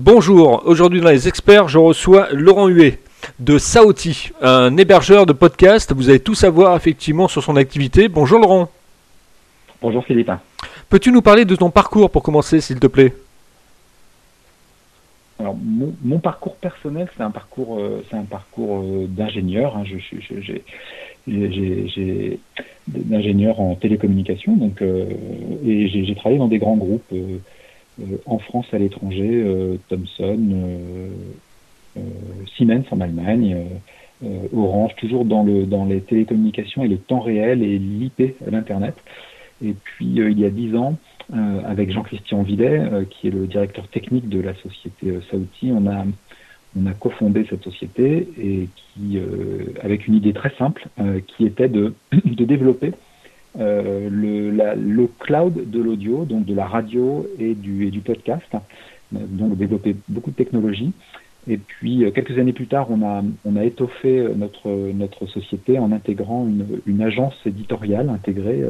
Bonjour, aujourd'hui dans les experts, je reçois Laurent Huet de Saoti, un hébergeur de podcast. Vous allez tout savoir effectivement sur son activité. Bonjour Laurent. Bonjour Philippe. Peux-tu nous parler de ton parcours pour commencer, s'il te plaît? Alors, mon, parcours personnel, c'est un parcours, euh, c'est un parcours euh, d'ingénieur. Hein. Je, j'ai d'ingénieur en télécommunication, donc euh, et j'ai travaillé dans des grands groupes en France, à l'étranger, euh, Thomson, euh, Siemens en Allemagne, Orange, toujours dans, le, dans les télécommunications et le temps réel et l'IP, l'Internet. Et puis, il y a dix ans, avec Jean-Christian Villet, qui est le directeur technique de la société Saouti, on a, on a cofondé cette société et qui, avec une idée très simple, qui était de, de développer euh, le, cloud de l'audio, donc de la radio et du, et du podcast, donc développer beaucoup de technologies. Et puis, euh, quelques années plus tard, on a, on étoffé notre, société en intégrant une, agence éditoriale intégrée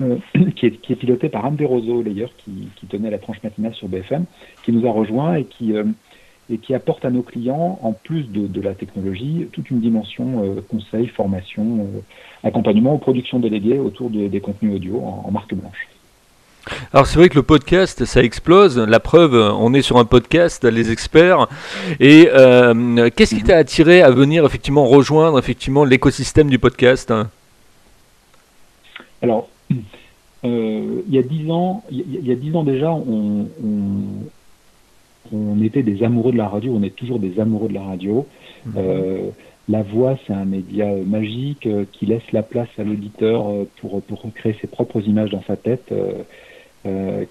euh, qui, est, qui est pilotée par Anne Desroseaux, d'ailleurs, qui, qui tenait la tranche matinale sur BFM, qui nous a rejoint et qui, et qui apporte à nos clients, en plus de, la technologie, toute une dimension euh, conseil, formation, euh, accompagnement aux productions déléguées autour des contenus audio en, marque blanche. Alors c'est vrai que le podcast, ça explose. La preuve, on est sur un podcast, les experts. Et euh, qu'est-ce qui t'a attiré à venir effectivement rejoindre effectivement l'écosystème du podcast Alors, il y a dix ans, il y, a dix ans déjà, on, on était des amoureux de la radio, on est toujours des amoureux de la radio. Mhm. Euh, la voix, c'est un média magique euh, qui laisse la place à l'auditeur euh, pour, pour créer ses propres images dans sa tête,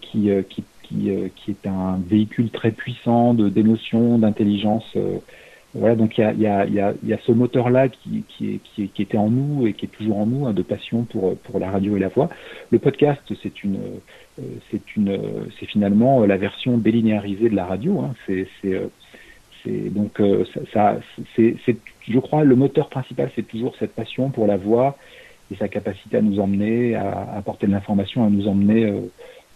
qui, qui, qui, qui, est un véhicule très puissant de d'émotion, d'intelligence. Voilà, donc il y a, y, a, y, a, ce moteur-là qui, qui, qui, était en nous et qui est toujours en nous, hein, de passion pour, pour la radio et la voix. Le podcast, c'est une euh, c'est une, c'est finalement la version délinéarisée de la radio. Hein. C'est, c'est, euh, donc euh, ça, c'est, c'est, je crois, le moteur principal, c'est toujours cette passion pour la voix et sa capacité à nous emmener, à apporter de l'information, à nous emmener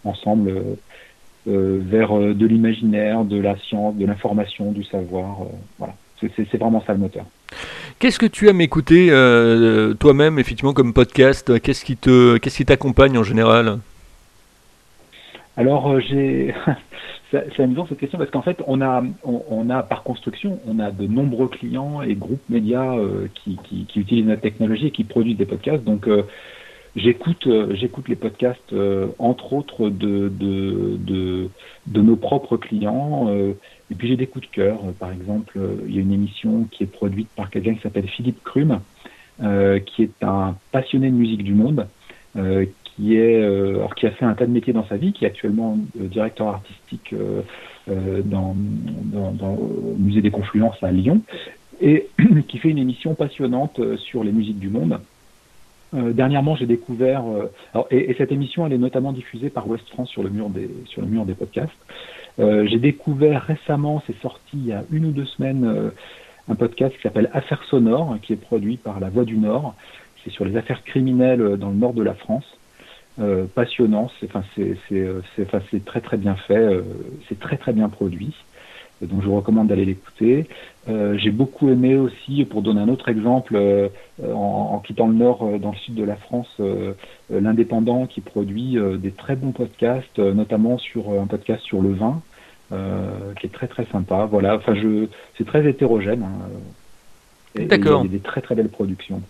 ensemble vers de l'imaginaire, de la science, de l'information, du savoir. voilà, c'est, vraiment ça le moteur. Qu'est-ce que tu aimes écouter toi-même, effectivement, comme podcast? Qu'est-ce qui te, qu'est-ce qui t'accompagne en général? Alors, euh, j'ai. c'est amusant cette question parce qu'en fait, on a, on, a par construction, on a de nombreux clients et groupes médias euh, qui, qui, qui, utilisent notre technologie et qui produisent des podcasts. Donc, euh, j'écoute, j'écoute les podcasts entre autres de, de, de, de, nos propres clients. Et puis j'ai des coups de cœur. par exemple, il y a une émission qui est produite par quelqu'un qui s'appelle Philippe Crum, qui est un passionné de musique du monde, qui est euh, alors qui a fait un tas de métiers dans sa vie, qui est actuellement euh, directeur artistique euh, dans, au musée des Confluences à Lyon et qui fait une émission passionnante sur les musiques du monde. Euh, dernièrement, j'ai découvert, euh, et, cette émission, elle est notamment diffusée par West France sur le mur des, sur le mur des podcasts. Euh, j'ai découvert récemment, c'est sorti il y a une ou deux semaines, un podcast qui s'appelle Affaires sonores, qui est produit par La Voix du Nord. C'est sur les affaires criminelles dans le nord de la France. Euh, passionnant. C'est enfin, euh, enfin, très très bien fait, euh, c'est très très bien produit. Donc je vous recommande d'aller l'écouter. J'ai beaucoup aimé aussi, pour donner un autre exemple, en, en, quittant le nord, dans le sud de la France, l'indépendant qui produit des très bons podcasts, notamment sur un podcast sur le vin, qui est très très sympa. Voilà, enfin je, c'est très hétérogène. Hein, D'accord. Il y a des très très belles productions.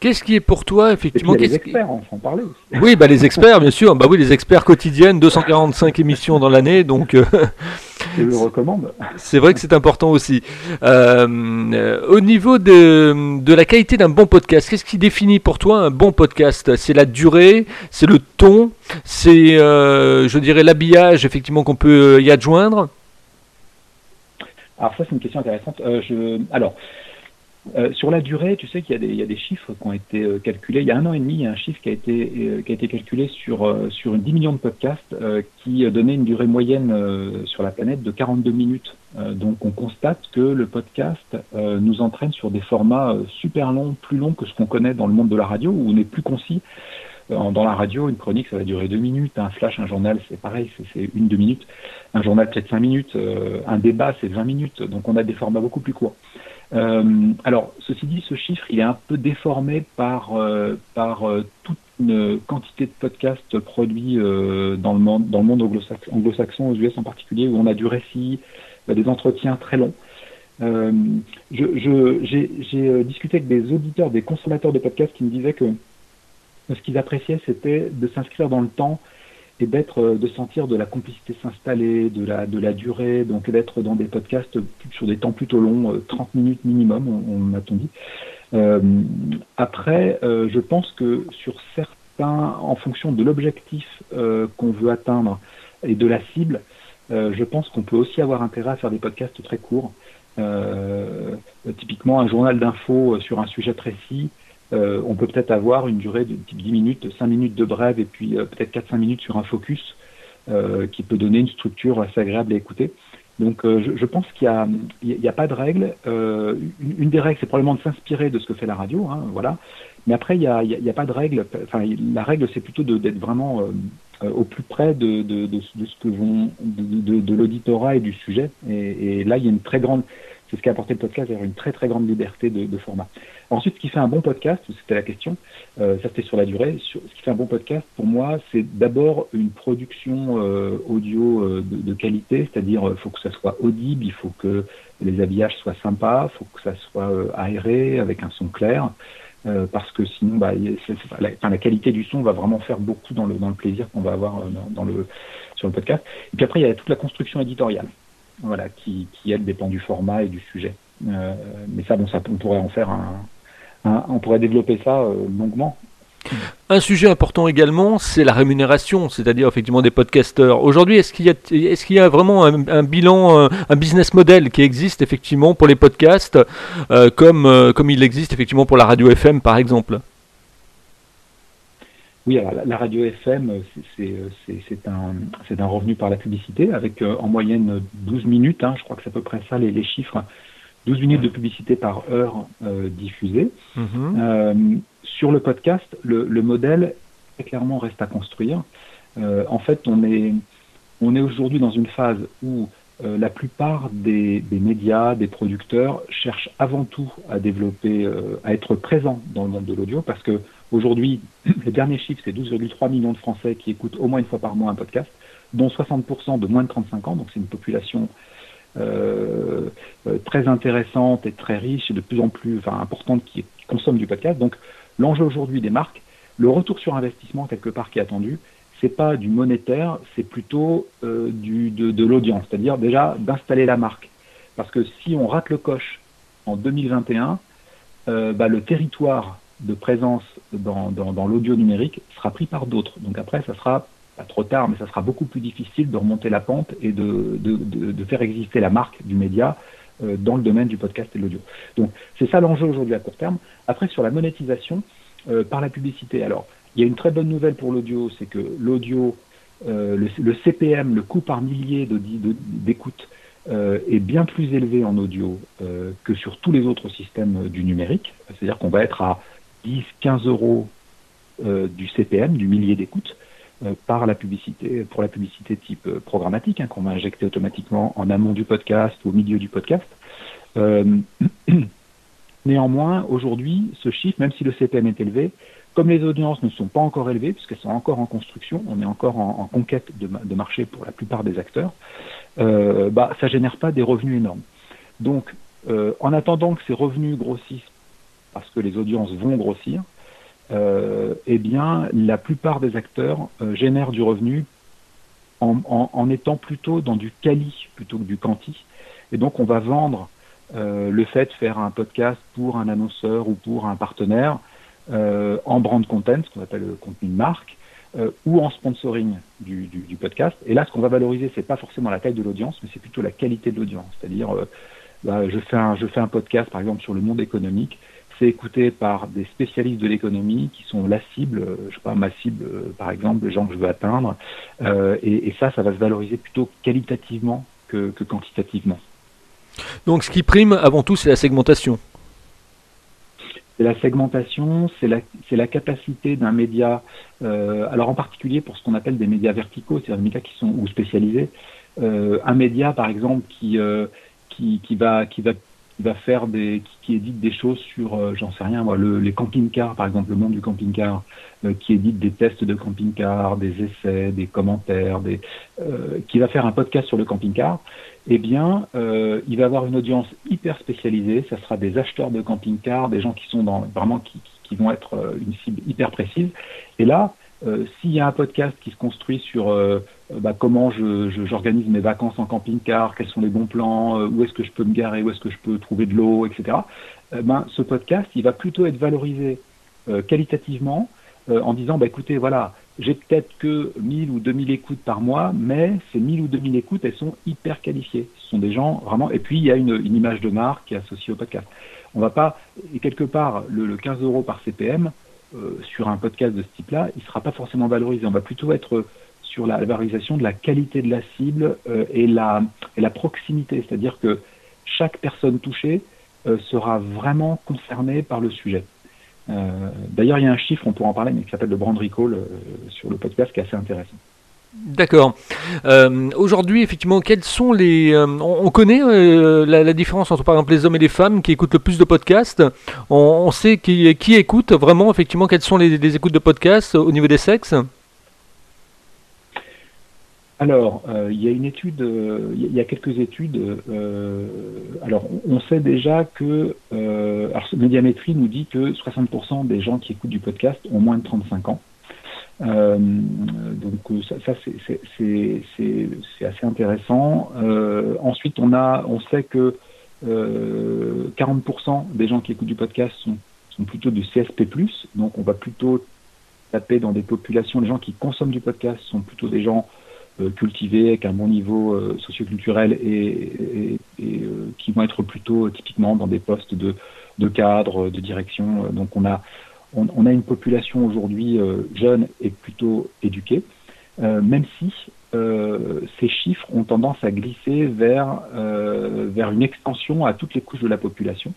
Qu'est-ce qui est pour toi, effectivement Les experts, on s'en parler aussi. Oui, bah, les experts, bien sûr. Bah oui, les experts quotidiennes, 245 émissions dans l'année, donc. Euh, je le recommande. C'est vrai que c'est important aussi. Euh, au niveau de, de la qualité d'un bon podcast, qu'est-ce qui définit pour toi un bon podcast? C'est la durée, c'est le ton, c'est, euh, je dirais, l'habillage, effectivement, qu'on peut y adjoindre? Alors ça, c'est une question intéressante. je... Alors. Euh, sur la durée, tu sais qu'il y, a des chiffres qui ont été euh, calculés. Il y a un an et demi, il y a un chiffre qui a été, euh, calculé sur, sur 10 millions de podcasts qui donnait une durée moyenne sur la planète de 42 minutes. donc on constate que le podcast nous entraîne sur des formats super longs, plus longs que ce qu'on connaît dans le monde de la radio, où on est plus concis. dans la radio, une chronique, ça va durer deux minutes. Un flash, un journal, c'est pareil, c'est une, deux minutes. Un journal, peut-être cinq minutes. un débat, c'est 20 minutes. Donc, on a des formats beaucoup plus courts. Alors, ceci dit, ce chiffre, il est un peu déformé par, par toute une quantité de podcasts produits dans le monde, dans le monde anglo-saxon, aux US en particulier, où on a du récit, des entretiens très longs. Euh, j'ai euh, discuté avec des auditeurs, des consommateurs de podcasts qui me disaient que ce qu'ils appréciaient, c'était de s'inscrire dans le temps et d'être, euh, de sentir de la complicité s'installer, de la, de la durée, donc d'être dans des podcasts sur des temps plutôt longs, 30 minutes minimum, on, m'a-t-on dit. après, je pense que sur certains, en fonction de l'objectif qu'on veut atteindre et de la cible, je pense qu'on peut aussi avoir intérêt à faire des podcasts très courts. Euh, typiquement, un journal d'info sur un sujet précis, euh, on peut peut-être avoir une durée de 10 minutes, 5 minutes de brève et puis euh, peut-être 4-5 minutes sur un focus qui peut donner une structure assez agréable à écouter. Donc je, pense qu'il n'y a, a, pas de règle. une, des règles, c'est probablement de s'inspirer de ce que fait la radio, hein, voilà. Mais après, il n'y a, a, pas de règle. Enfin, la règle, c'est plutôt d'être vraiment au plus près de, de, de, ce que vont de l'auditorat et du sujet. Et, et, là, il y a une très grande c'est ce qui a apporté le podcast, c'est une très très grande liberté de, de, format. Ensuite, ce qui fait un bon podcast, c'était la question, euh, ça c'était sur la durée, ce qui fait un bon podcast, pour moi, c'est d'abord une production euh, audio euh, de, de, qualité, c'est-à-dire il faut que ça soit audible, il faut que les habillages soient sympas, il faut que ça soit aéré, avec un son clair. parce que sinon, bah, la, enfin, la, qualité du son va vraiment faire beaucoup dans le, dans le plaisir qu'on va avoir dans, dans, le, sur le podcast. Et puis après, il y a toute la construction éditoriale voilà, qui, qui elle dépend du format et du sujet. Euh, mais ça, bon, ça, on pourrait en faire un, on pourrait développer ça euh, longuement. Un sujet important également, c'est la rémunération, c'est-à-dire effectivement des podcasteurs. Aujourd'hui, est-ce qu'il y a, est-ce y a vraiment un, bilan, euh, un, business model qui existe effectivement pour les podcasts, comme, comme il existe effectivement pour la radio FM par exemple? Oui, alors la, radio FM, c'est un, un, revenu par la publicité avec euh, en moyenne 12 minutes, hein, je crois que c'est à peu près ça les, chiffres, 12 minutes de publicité par heure euh, diffusée. Euh, sur le podcast, le, modèle, très clairement, reste à construire. en fait, on est, on est aujourd'hui dans une phase où la plupart des, des, médias, des producteurs cherchent avant tout à développer, à être présents dans le monde de l'audio parce que Aujourd'hui, les derniers chiffres, c'est 12,3 millions de Français qui écoutent au moins une fois par mois un podcast, dont 60% de moins de 35 ans, donc c'est une population euh, euh, très intéressante et très riche et de plus en plus importante qui, consomme du podcast. Donc l'enjeu aujourd'hui des marques, le retour sur investissement quelque part qui est attendu, c'est pas du monétaire, c'est plutôt euh, de, l'audience, c'est-à-dire déjà d'installer la marque. Parce que si on rate le coche en 2021, euh, bah, le territoire de présence dans, dans, l'audio numérique sera pris par d'autres. Donc après, ça sera pas trop tard, mais ça sera beaucoup plus difficile de remonter la pente et de, de, de, faire exister la marque du média euh, dans le domaine du podcast et de l'audio. Donc c'est ça l'enjeu aujourd'hui à court terme. Après, sur la monétisation euh, par la publicité. Alors, il y a une très bonne nouvelle pour l'audio, c'est que l'audio, euh, le, le, CPM, le coût par millier d'écoute, est bien plus élevé en audio que sur tous les autres systèmes du numérique. C'est-à-dire qu'on va être à 10, 15 euros euh, du CPM, du millier d'écoutes, euh, par la publicité, pour la publicité type euh, programmatique, hein, qu'on va injecter automatiquement en amont du podcast ou au milieu du podcast. néanmoins, aujourd'hui, ce chiffre, même si le CPM est élevé, comme les audiences ne sont pas encore élevées, puisqu'elles sont encore en construction, on est encore en, conquête de, marché pour la plupart des acteurs, bah, ça génère pas des revenus énormes. Donc, en attendant que ces revenus grossissent parce que les audiences vont grossir, euh, eh bien, la plupart des acteurs euh, génèrent du revenu en, étant plutôt dans du quali plutôt que du quanti. Et donc, on va vendre euh, le fait de faire un podcast pour un annonceur ou pour un partenaire en brand content, ce qu'on appelle le contenu de marque, ou en sponsoring du, podcast. Et là, ce qu'on va valoriser, c'est pas forcément la taille de l'audience, mais c'est plutôt la qualité de l'audience. C'est-à-dire, bah, je, fais un, je fais un podcast, par exemple, sur le monde économique c'est écouté par des spécialistes de l'économie qui sont la cible, euh, je sais pas, ma cible, euh, par exemple, les gens que je veux atteindre. Euh, et, ça, ça va se valoriser plutôt qualitativement que, quantitativement. Donc ce qui prime avant tout, c'est la segmentation. c'est la segmentation, c'est la, la, capacité d'un média, euh, alors en particulier pour ce qu'on appelle des médias verticaux, c'est-à-dire des médias qui sont ou spécialisés. Euh, un média, par exemple, qui, euh, qui, qui, va, qui, va, va faire des, qui, qui édite des choses sur, euh, j'en sais rien, moi, le, les camping-cars, par exemple, le monde du camping-car, euh, qui édite des tests de camping-car, des essais, des commentaires, des, qui va faire un podcast sur le camping-car eh bien, euh, il va avoir une audience hyper spécialisée. Ça sera des acheteurs de camping-car, des gens qui sont dans vraiment qui, qui vont être euh, une cible hyper précise. Et là, euh, s'il y a un podcast qui se construit sur euh, bah, comment j'organise je, mes vacances en camping-car, quels sont les bons plans, où est-ce que je peux me garer, où est-ce que je peux trouver de l'eau, etc. ben, ce podcast, il va plutôt être valorisé qualitativement en disant, bah, écoutez, voilà, j'ai peut-être que 1000 ou 2000 écoutes par mois, mais ces 1000 ou 2000 écoutes, elles sont hyper qualifiées. Ce sont des gens vraiment. Et puis, il y a une, une image de marque qui est associée au podcast. On va pas. Et quelque part, le, le 15 euros par CPM, euh, sur un podcast de ce type-là, il ne sera pas forcément valorisé. On va plutôt être sur la, valorisation de la qualité de la cible euh, et, la, et la proximité. C'est-à-dire que chaque personne touchée euh, sera vraiment concernée par le sujet. Euh, D'ailleurs, il y a un chiffre, on pourra en parler, mais qui s'appelle le brand recall sur le podcast, qui est assez intéressant. D'accord. Aujourd'hui, effectivement, quels sont les. On, on, connaît la, différence entre, par exemple, les hommes et les femmes qui écoutent le plus de podcasts. On, sait qui, qui, écoute vraiment, effectivement, quelles sont les écoutes de podcasts au niveau des sexes alors, euh, il y a une étude, euh, il y a quelques études. Euh, alors, on sait déjà que, alors, Médiamétrie nous dit que 60% des gens qui écoutent du podcast ont moins de 35 ans. donc, ça, ça c'est assez intéressant. ensuite, on a, on sait que 40% des gens qui écoutent du podcast sont, sont plutôt du CSP+. Donc, on va plutôt taper dans des populations. Les gens qui consomment du podcast sont plutôt des gens euh, cultivés avec un bon niveau euh, socioculturel et, et, euh, qui vont être plutôt typiquement dans des postes de, de cadre, de direction. Donc on a on a une population aujourd'hui jeune et plutôt éduquée, même si ces chiffres ont tendance à glisser vers vers une extension à toutes les couches de la population.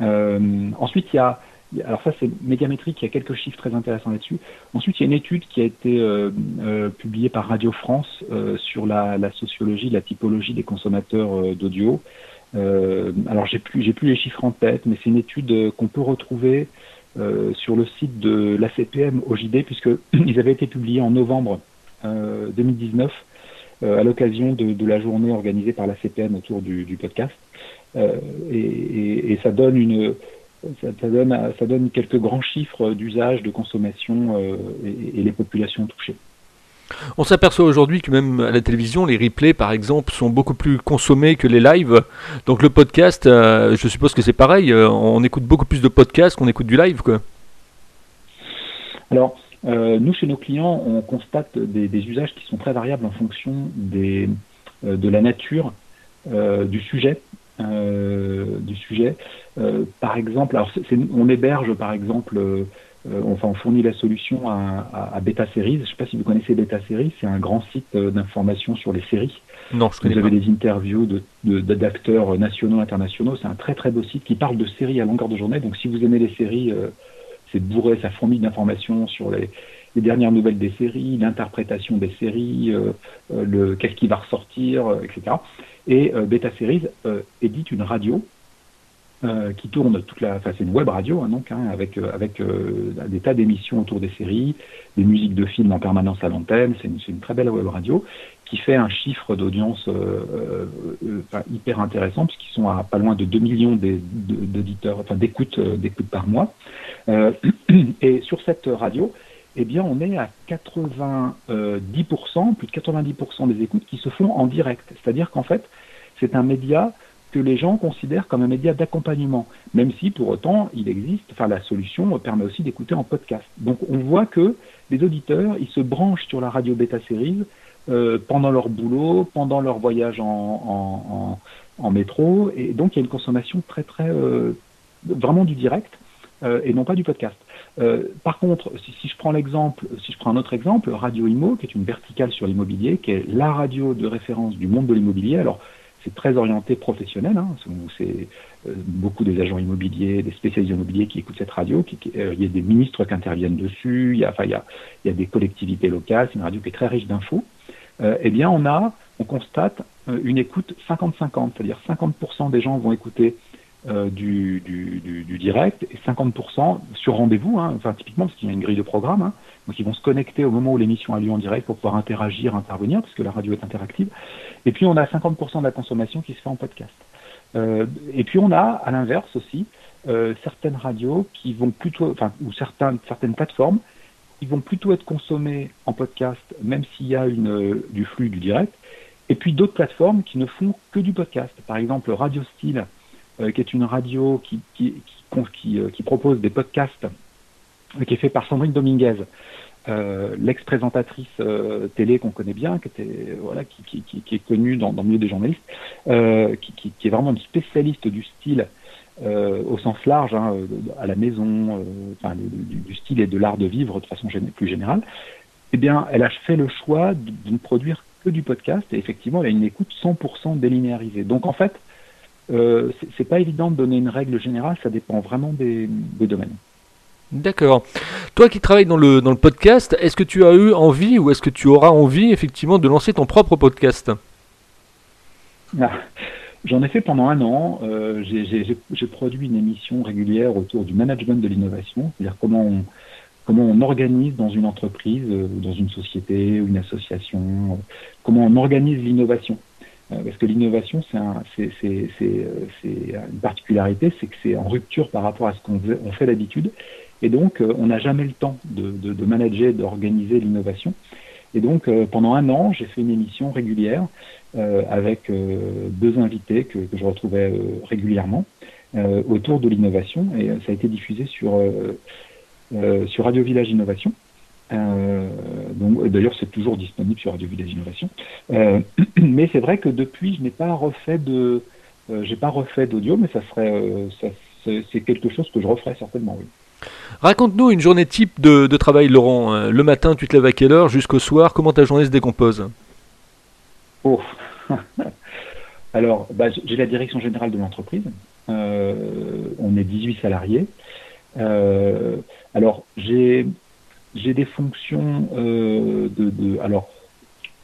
ensuite, il y a alors ça c'est médiamétrique, il y a quelques chiffres très intéressants là-dessus. Ensuite, il y a une étude qui a été euh, euh, publiée par Radio France euh, sur la, sociologie, la typologie des consommateurs d'audio. Alors j'ai plus les chiffres en tête, mais c'est une étude qu'on peut retrouver sur le site de l'ACPM OJD puisque ils avaient été publiés en novembre 2019 à l'occasion de, la journée organisée par l'ACPM autour du, podcast. Et, ça donne une ça, ça, donne, ça donne quelques grands chiffres d'usage, de consommation euh, et, et, les populations touchées. On s'aperçoit aujourd'hui que même à la télévision, les replays, par exemple, sont beaucoup plus consommés que les lives. Donc le podcast, euh, je suppose que c'est pareil. Euh, on écoute beaucoup plus de podcasts qu'on écoute du live, quoi. Alors, euh, nous, chez nos clients, on constate des, des, usages qui sont très variables en fonction des, de la nature du sujet du sujet. Euh, par exemple, alors c est, c est, on héberge par exemple, euh, enfin on fournit la solution à, à, à Beta Series. Je ne sais pas si vous connaissez Beta Series, c'est un grand site d'information sur les séries. Non, je connais Vous avez pas. des interviews d'acteurs de, de, nationaux, internationaux. C'est un très très beau site qui parle de séries à longueur de journée. Donc si vous aimez les séries, euh, c'est bourré, ça fourmille d'informations sur les, les, dernières nouvelles des séries, l'interprétation des séries, euh, le qu'est-ce qui va ressortir, etc. Et euh, Beta Series euh, édite une radio euh, qui tourne toute la, enfin c'est une web radio hein, donc hein, avec avec des tas d'émissions autour des séries, des musiques de films en permanence à l'antenne. C'est une, très belle web radio qui fait un chiffre d'audience hyper intéressant puisqu'ils sont à pas loin de 2 millions d'auditeurs, enfin d'écoutes d'écoutes par mois. et sur cette radio, eh bien, on est à 90%, plus de 90% des écoutes qui se font en direct. C'est-à-dire qu'en fait, c'est un média que les gens considèrent comme un média d'accompagnement, même si pour autant il existe, enfin la solution permet aussi d'écouter en podcast. Donc on voit que les auditeurs, ils se branchent sur la radio bêta série euh, pendant leur boulot, pendant leur voyage en, métro, et donc il y a une consommation très très euh, vraiment du direct euh, et non pas du podcast. Euh, par contre, si, je prends l'exemple, si je prends un autre exemple, Radio Imo, qui est une verticale sur l'immobilier, qui est la radio de référence du monde de l'immobilier. Alors, c'est très orienté professionnel. Hein, c'est beaucoup des agents immobiliers, des spécialistes immobiliers qui écoutent cette radio. Qui, il y a des ministres qui interviennent dessus. Il y a, des collectivités locales. C'est une radio qui est très riche d'infos. eh bien, on a, on constate une écoute 50-50, c'est-à-dire 50%, des gens vont écouter euh, du, direct et 50% sur rendez-vous, hein, enfin typiquement parce qu'il y a une grille de programme, hein, donc ils vont se connecter au moment où l'émission a lieu en direct pour pouvoir interagir, intervenir, parce que la radio est interactive. Et puis on a 50% de la consommation qui se fait en podcast. Euh, et puis on a à l'inverse aussi euh, certaines radios qui vont plutôt, enfin ou certaines certaines plateformes qui vont plutôt être consommées en podcast, même s'il y a une, du flux du direct. Et puis d'autres plateformes qui ne font que du podcast. Par exemple, Radio Style, qui est une radio qui, qui, qui, euh, propose des podcasts, euh, qui est fait par Sandrine Dominguez, euh, l'ex-présentatrice télé qu'on connaît bien, qui était voilà, qui, qui, qui est connue dans, dans, le milieu des journalistes, euh, qui, est vraiment une spécialiste du style euh, au sens large, hein, à la maison, du, style et de l'art de vivre de façon plus générale. Eh bien, elle a fait le choix de, ne produire que du podcast et effectivement, elle a une écoute 100% délinéarisée. Donc en fait, euh, c'est pas évident de donner une règle générale, ça dépend vraiment des, des domaines. D'accord. Toi qui travailles dans le, dans le podcast, est-ce que tu as eu envie ou est-ce que tu auras envie effectivement de lancer ton propre podcast? Ah, J'en ai fait pendant un an. Euh, J'ai produit une émission régulière autour du management de l'innovation, c'est-à-dire comment on, comment on organise dans une entreprise, euh, dans une société ou une association, euh, comment on organise l'innovation. Euh, parce que l'innovation, c'est un, une particularité, c'est que c'est en rupture par rapport à ce qu'on on fait d'habitude. Et donc, euh, on n'a jamais le temps de, de, de manager, d'organiser l'innovation. Et donc, euh, pendant un an, j'ai fait une émission régulière euh, avec deux invités que, que je retrouvais régulièrement autour de l'innovation. Et ça a été diffusé sur, sur Radio Village Innovation. Euh, donc, d'ailleurs, c'est toujours disponible sur Radio Village Innovation. Euh, mais c'est vrai que depuis, je n'ai pas refait de, euh, j'ai pas refait d'audio, mais ça serait, euh, c'est quelque chose que je referai certainement, oui. Raconte-nous une journée type de, de, travail, Laurent. Euh, le matin, tu te lèves à quelle heure Jusqu'au soir, comment ta journée se décompose? Oh Alors, bah, j'ai la direction générale de l'entreprise. On est 18 salariés. Alors, j'ai j'ai des fonctions euh, de, de, alors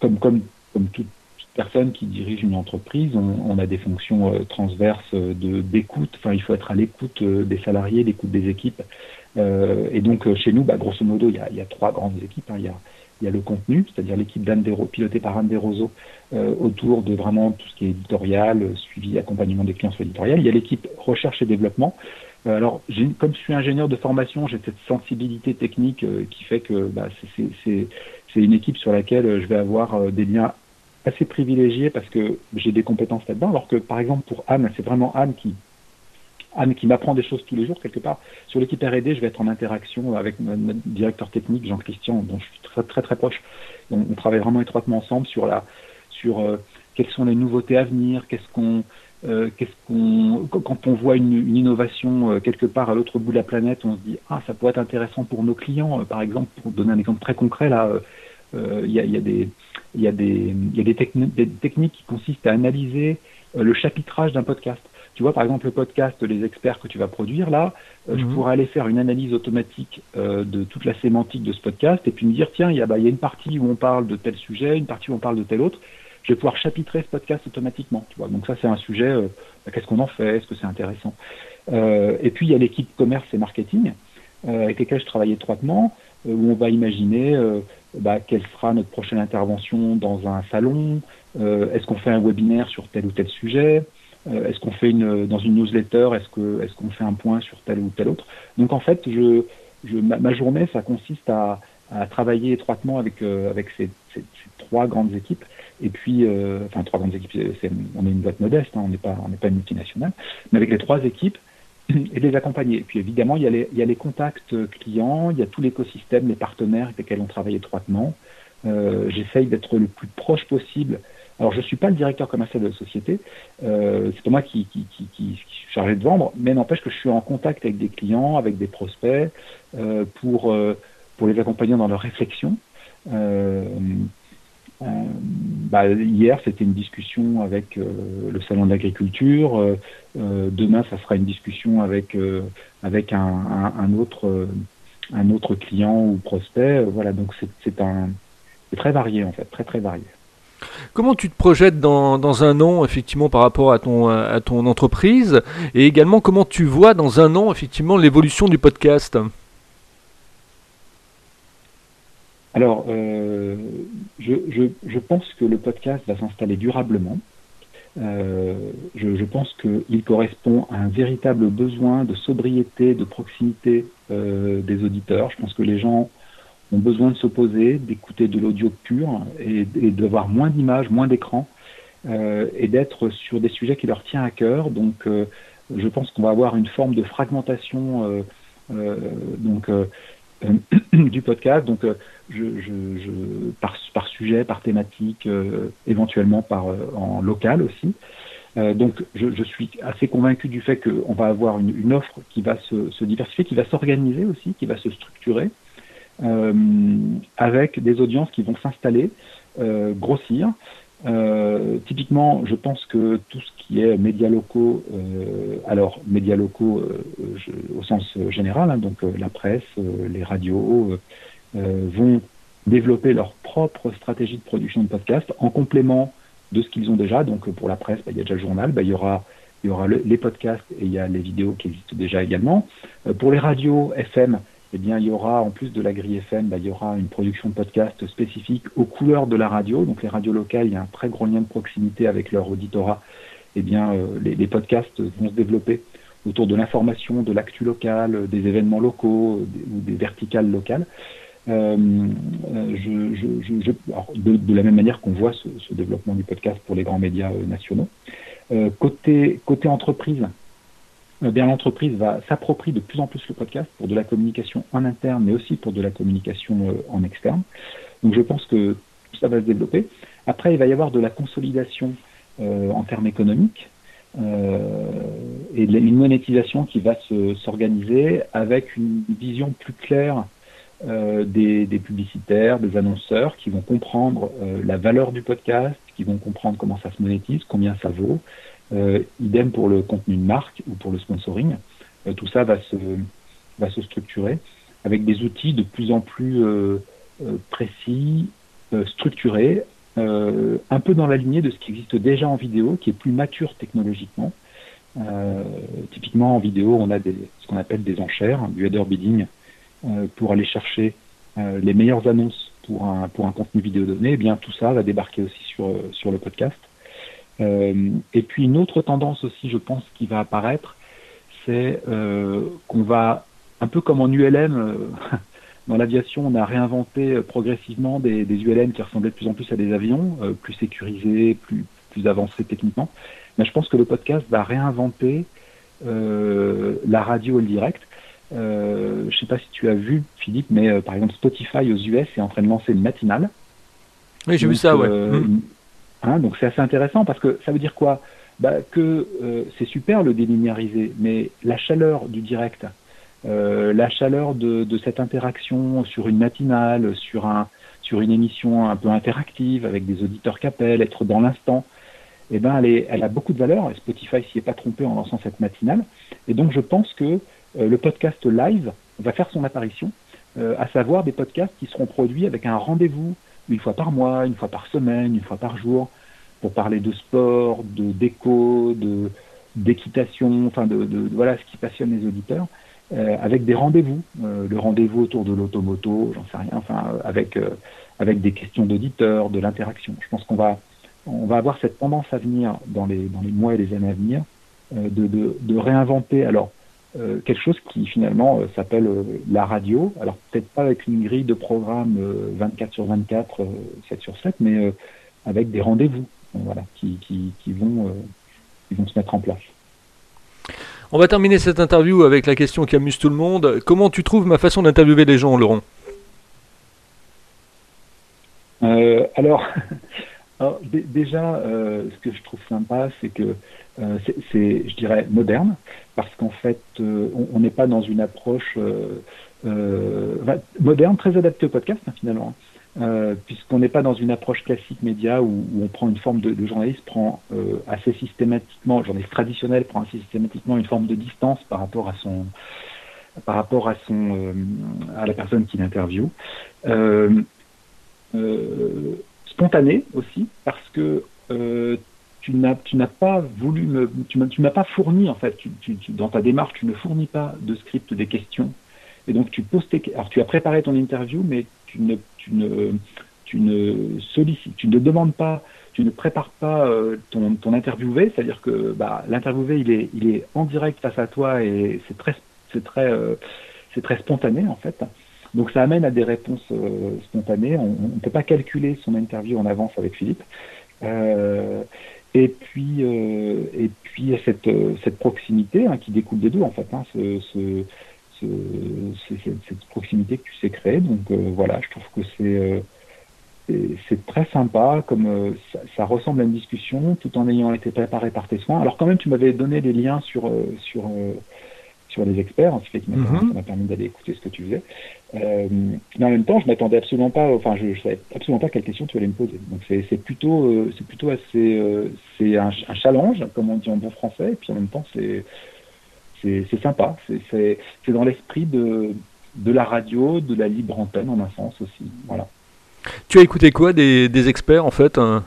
comme comme comme toute personne qui dirige une entreprise, on, on a des fonctions euh, transverses de d'écoute. Enfin, il faut être à l'écoute euh, des salariés, l'écoute des équipes. Euh, et donc chez nous, bah, grosso modo, il y a, y a trois grandes équipes. Hein. Il y a il y a le contenu, c'est-à-dire l'équipe d'Anne pilotée par Anne Desroseaux euh, autour de vraiment tout ce qui est éditorial, suivi, accompagnement des clients sur l'éditorial. Il y a l'équipe recherche et développement euh, alors, comme je suis ingénieur de formation, j'ai cette sensibilité technique euh, qui fait que bah, c'est une équipe sur laquelle euh, je vais avoir des liens assez privilégiés parce que j'ai des compétences là-dedans. Alors que, par exemple, pour Anne, c'est vraiment Anne qui Anne qui m'apprend des choses tous les jours quelque part. Sur l'équipe R&D, je vais être en interaction avec notre directeur technique Jean-Christian, dont je suis très très très proche. On, on travaille vraiment étroitement ensemble sur la sur quelles sont les nouveautés à venir, qu'est-ce qu'on euh, qu'est-ce qu'on, quand on voit une, une innovation euh, quelque part à l'autre bout de la planète, on se dit ah ça pourrait être intéressant pour nos clients. Euh, par exemple, pour donner un exemple très concret là, il y a, y, a, des il y a des il y a des, des, techniques qui consistent à analyser le chapitrage d'un podcast. Tu vois, par exemple, le podcast, les experts que tu vas produire, là, je mhm. pourrais aller faire une analyse automatique de toute la sémantique de ce podcast et puis me dire, tiens, il y, a, bah, il y a une partie où on parle de tel sujet, une partie où on parle de tel autre je vais pouvoir chapitrer ce podcast automatiquement. Donc ça, c'est un sujet, euh, bah, qu'est-ce qu'on en fait? Est-ce que c'est intéressant? Euh, Et puis, il y a l'équipe commerce et marketing, euh, avec lesquels je travaille étroitement, où on va imaginer bah, quelle sera notre prochaine intervention dans un salon, est-ce qu'on fait un webinaire sur tel ou tel sujet, est-ce qu'on fait une, dans une newsletter, est-ce que est-ce qu'on fait un point sur tel ou tel autre? Donc en fait, je, ma, journée, ça consiste à, à travailler étroitement avec, avec ces, trois grandes équipes et puis, euh, enfin, trois grandes équipes, on est une boîte modeste, hein, on n'est pas, on n'est pas une multinationale, mais avec les trois équipes et de les accompagner. Et puis évidemment, il y a les, il y a les contacts clients, il y a tout l'écosystème, les partenaires avec lesquels on travaille étroitement. Euh, J'essaye d'être le plus proche possible. Alors, je suis pas le directeur commercial de la société, euh, c'est pas moi qui, qui, qui, suis chargé de vendre, mais n'empêche que je suis en contact avec des clients, avec des prospects, euh, pour, euh, pour les accompagner dans leur réflexion. Euh, bah, hier, c'était une discussion avec le salon de l'agriculture. demain, ça sera une discussion avec avec un, un, autre un autre client ou prospect. voilà, donc c'est un très varié en fait, très très varié. Comment tu te projettes dans, dans, un an, effectivement, par rapport à ton, à ton entreprise? Et également, comment tu vois dans un an, effectivement, l'évolution du podcast? Alors, euh, je, je, pense que le podcast va s'installer durablement. Euh, je, pense qu'il correspond à un véritable besoin de sobriété, de proximité euh, des auditeurs. Je pense que les gens ont besoin de se poser, d'écouter de l'audio pur et, et d'avoir moins d'images, moins d'écran et d'être sur des sujets qui leur tiennent à cœur. Donc, je pense qu'on va avoir une forme de fragmentation donc du podcast. Donc, je, par, sujet, par thématique, éventuellement par en local aussi. donc, je, suis assez convaincu du fait qu'on va avoir une, offre qui va se, diversifier, qui va s'organiser aussi, qui va se structurer. Euh, avec des audiences qui vont s'installer, euh, grossir. Euh, typiquement, je pense que tout ce qui est médias locaux, euh, alors médias locaux je, au sens général, hein, donc la presse, les radios, vont développer leur propre stratégie de production de podcast en complément de ce qu'ils ont déjà. Donc pour la presse, bah, il y a déjà le journal, bah, il y aura, y aura le, les podcasts et il y a les vidéos qui existent déjà également. pour les radios FM, eh bien, il y aura, en plus de la grille FM, bah, il y aura une production de podcast spécifique aux couleurs de la radio. Donc, les radios locales, il y a un très gros lien de proximité avec leur auditorat. Eh bien, euh, les, podcasts vont se développer autour de l'information, de l'actu locale, des événements locaux des, ou des verticales locales. Euh, de, la même manière qu'on voit ce, développement du podcast pour les grands médias euh, nationaux. Euh, côté entreprise, eh bien l'entreprise va s'approprier de plus en plus le podcast pour de la communication en interne, mais aussi pour de la communication euh, en externe. Donc je pense que ça va se développer. Après, il va y avoir de la consolidation euh, en termes économiques euh, et une monétisation qui va s'organiser avec une vision plus claire euh, des, des, publicitaires, des annonceurs qui vont comprendre euh, la valeur du podcast, qui vont comprendre comment ça se monétise, combien ça vaut, idem pour le contenu de marque ou pour le sponsoring. Euh, tout ça va se, va se structurer avec des outils de plus en plus euh, précis, structurés, un peu dans la lignée de ce qui existe déjà en vidéo, qui est plus mature technologiquement. Euh, typiquement en vidéo, on a des, ce qu'on appelle des enchères, du header bidding, euh, pour aller chercher euh, les meilleures annonces pour un, pour un contenu vidéo donné. Eh bien tout ça va débarquer aussi sur, sur le podcast. Euh, et puis une autre tendance aussi, je pense, qui va apparaître, c'est euh, qu'on va, un peu comme en ULM, euh, dans l'aviation, on a réinventé progressivement des, des, ULM qui ressemblaient de plus en plus à des avions, plus sécurisés, plus, plus avancés techniquement. Mais je pense que le podcast va réinventer la radio et le direct. Euh, je ne sais pas si tu as vu, Philippe, mais par exemple Spotify aux US est en train de lancer une matinale. Oui, j'ai vu ça, ouais. Mmh. Hein, donc c'est assez intéressant parce que ça veut dire quoi? Bah, Que euh, c'est super le délinéarisé, mais la chaleur du direct, euh, la chaleur de, cette interaction sur une matinale, sur, un, sur une émission un peu interactive avec des auditeurs qui appellent, être dans l'instant, eh ben, elle, est, elle a beaucoup de valeur et Spotify s'y est pas trompé en lançant cette matinale. Et donc je pense que euh, le podcast live va faire son apparition, à savoir des podcasts qui seront produits avec un rendez-vous une fois par mois, une fois par semaine, une fois par jour, pour parler de sport, de déco, de d'équitation, enfin de, de, voilà ce qui passionne les auditeurs, euh, avec des rendez-vous, euh, le rendez-vous autour de l'automoto, j'en sais rien, enfin euh, avec avec des questions d'auditeurs, de l'interaction. Je pense qu'on va on va avoir cette tendance à venir dans les dans les mois et les années à venir de, de, de réinventer alors quelque chose qui finalement s'appelle la radio. Alors peut-être pas avec une grille de programme 24 sur 24, 7 sur 7, mais avec des rendez-vous voilà, qui, qui, qui vont, euh, qui vont se mettre en place. On va terminer cette interview avec la question qui amuse tout le monde. Comment tu trouves ma façon d'interviewer les gens, Laurent? Euh, Alors, alors déjà, euh, ce que je trouve sympa, c'est que euh, c'est, je dirais, moderne, parce qu'en fait, euh, on n'est pas dans une approche moderne, très adaptée au podcast, hein, finalement. euh, puisqu'on n'est pas dans une approche classique média où, on prend une forme de, de journaliste, prend assez systématiquement, le journaliste traditionnel prend assez systématiquement une forme de distance par rapport à son par rapport à son à la personne qui l'interviewe. Spontané aussi, parce que tu n'as tu n'as pas voulu me tu m'as pas fourni en fait. Tu, dans ta démarche tu ne fournis pas de script des questions. Et donc tu alors tu as préparé ton interview mais tu ne tu ne, tu ne sollicites, tu ne demandes pas, tu ne prépares pas euh, ton, ton interviewé, c'est-à-dire que bah, l'interviewé il est, il est en direct face à toi et c'est très, c'est très, euh, c'est très spontané en fait. Donc ça amène à des réponses euh, spontanées. On ne peut pas calculer son interview en avance avec Philippe. et puis, et puis cette, cette proximité hein, qui découle des deux en fait. Hein, ce, ce cette proximité que tu sais créer. Donc euh, voilà, je trouve que c'est euh, très sympa, comme euh, ça, ressemble à une discussion, tout en ayant été préparé par tes soins. Alors quand même, tu m'avais donné des liens sur sur sur les experts, ce qui m'a mhm. permis d'aller écouter ce que tu faisais. mais en même temps, je m'attendais absolument pas, enfin, je, ne savais absolument pas quelle question tu allais me poser. Donc c'est plutôt c'est plutôt assez c'est un, un, challenge, comme on dit en bon français, et puis en même temps c'est c'est sympa. C'est dans l'esprit de, de la radio, de la libre antenne en un sens aussi. Voilà. Tu as écouté quoi des, des experts en fait hein?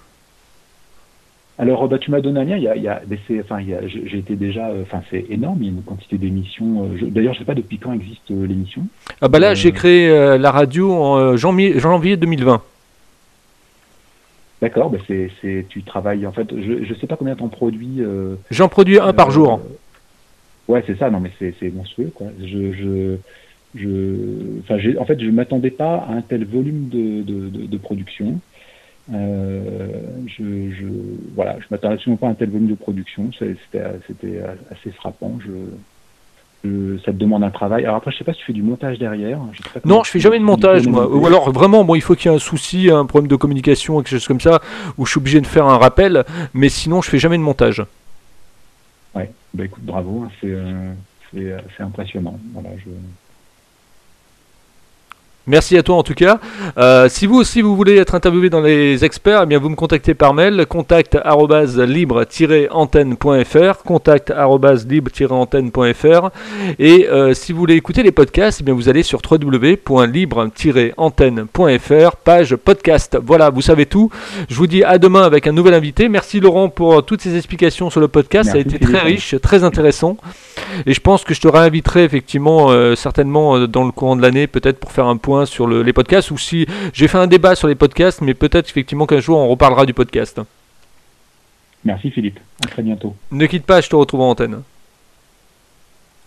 Alors, bah, tu m'as donné un lien. Il y a, il y a, enfin, j'ai été déjà, euh, enfin, c'est énorme. Il y a une quantité d'émissions. Euh, d'ailleurs, je sais pas depuis quand existe euh, l'émission. Ah bah là, j'ai créé la radio en janvier, janvier 2020. D'accord. Bah c'est, tu travailles. En fait, je, je sais pas combien t'en produis. J'en produis un par jour. Ouais, c'est ça. Non, mais c'est monstrueux, quoi. Je, je, je, en fait, je m'attendais pas à un tel volume de, de, de, de production. Euh, je, je, voilà, je m'attendais absolument pas à un tel volume de production. C'était assez frappant. Je, ça te demande un travail. Alors après, je sais pas si tu fais du montage derrière. non, je fais jamais de montage, moi. Ou alors vraiment, bon, il faut qu'il y ait un souci, un problème de communication, quelque chose comme ça, où je suis obligé de faire un rappel. Mais sinon, je fais jamais de montage. Ouais, bah écoute, bravo, hein, euh, euh, c'est impressionnant. Voilà, je... Merci à toi en tout cas. Euh, si vous aussi vous voulez être interviewé dans les experts, eh bien vous me contactez par mail contact libre-antenne.fr contact libre-antenne.fr et euh, si vous voulez écouter les podcasts, eh bien vous allez sur www.libre-antenne.fr page podcast. Voilà, vous savez tout. Je vous dis à demain avec un nouvel invité. Merci Laurent pour toutes ces explications sur le podcast. Ça a été très riche, très intéressant. Et je pense que je te réinviterai effectivement euh, certainement dans le courant de l'année peut-être pour faire un point sur les podcasts ou si j'ai fait un débat sur les podcasts, mais peut-être effectivement qu'un jour on reparlera du podcast. Merci Philippe, à très bientôt. Ne quitte pas, je te retrouve en antenne.